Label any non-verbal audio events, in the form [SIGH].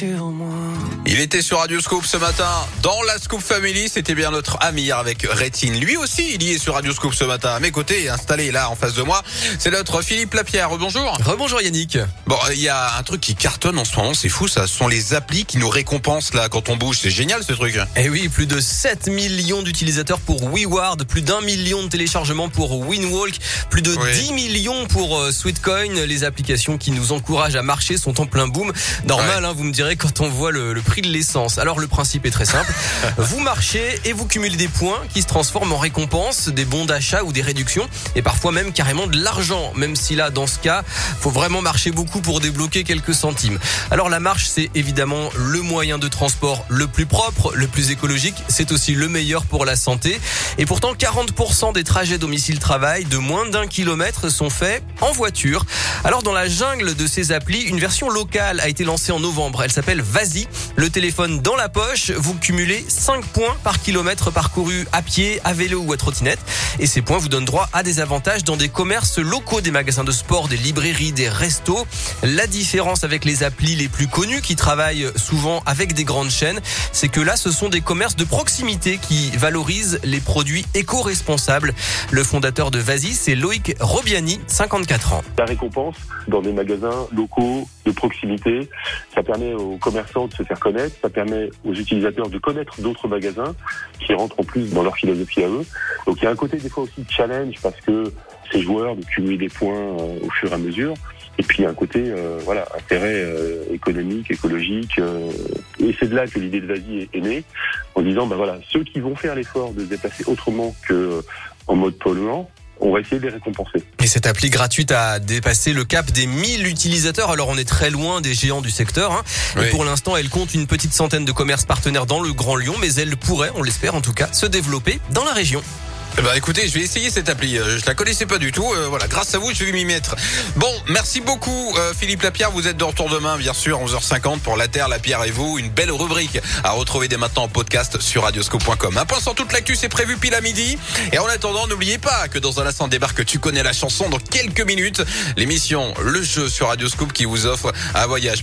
sur moi. Il était sur Radio Scoop ce matin dans la Scoop Family. C'était bien notre Amir avec Rétine. Lui aussi, il y est sur Radio Scoop ce matin. À mes côtés, installé là en face de moi, c'est notre Philippe Lapierre. Bonjour. Rebonjour Yannick. Bon, il y a un truc qui cartonne en ce moment, c'est fou, ça. Ce sont les applis qui nous récompensent là quand on bouge. C'est génial ce truc. Eh oui, plus de 7 millions d'utilisateurs pour WeWard, plus d'un million de téléchargements pour WinWalk, plus de Oui. 10 millions pour euh, Sweetcoin. Les applications qui nous encouragent à marcher sont en plein boom. Normal, hein, vous me direz quand on voit le, le prix de l'essence. Alors le principe est très simple. [LAUGHS] vous marchez et vous cumulez des points qui se transforment en récompenses, des bons d'achat ou des réductions et parfois même carrément de l'argent. Même si là, dans ce cas, faut vraiment marcher beaucoup pour débloquer quelques centimes. Alors la marche, c'est évidemment le moyen de transport le plus propre, le plus écologique. C'est aussi le meilleur pour la santé. Et pourtant, 40% des trajets domicile-travail de moins d'un kilomètre sont faits en voiture. Alors dans la jungle de ces applis, une version locale a été lancée en novembre. Elle s'appelle Vasi. Le téléphone dans la poche, vous cumulez 5 points par kilomètre parcouru à pied, à vélo ou à trottinette. Et ces points vous donnent droit à des avantages dans des commerces locaux, des magasins de sport, des librairies, des restos. La différence avec les applis les plus connus qui travaillent souvent avec des grandes chaînes, c'est que là, ce sont des commerces de proximité qui valorisent les produits éco-responsables. Le fondateur de Vasi, c'est Loïc Robiani, 54 ans. La récompense dans des magasins locaux de proximité, ça permet aux commerçants de se faire connaître, ça permet aux utilisateurs de connaître d'autres magasins qui rentrent en plus dans leur philosophie à eux. Donc il y a un côté des fois aussi de challenge parce que ces joueurs de cumuler des points euh, au fur et à mesure. Et puis il y a un côté euh, voilà intérêt euh, économique, écologique. et c'est de là que l'idée de Vasi est, est née, en disant ben voilà ceux qui vont faire l'effort de se déplacer autrement que en mode polluant, on va essayer de les récompenser. Et cette appli gratuite a dépassé le cap des 1000 utilisateurs. Alors on est très loin des géants du secteur. hein. Oui. Et pour l'instant, elle compte une petite centaine de commerces partenaires dans le Grand Lyon, mais elle pourrait, on l'espère en tout cas, se développer dans la région. Ben, écoutez, je vais essayer cette appli. Euh, Je la connaissais pas du tout. Euh, voilà, grâce à vous, je vais m'y mettre. Bon, merci beaucoup, euh, Philippe Lapierre. Vous êtes de retour demain, bien sûr, 11h50 pour La Terre, La Pierre et vous. Une belle rubrique à retrouver dès maintenant en podcast sur radioscope.com. Un point sur toute l'actu, c'est prévu pile à midi. Et en attendant, n'oubliez pas que dans un instant débarque, tu connais la chanson dans quelques minutes. L'émission Le Jeu sur Radioscope qui vous offre un voyage.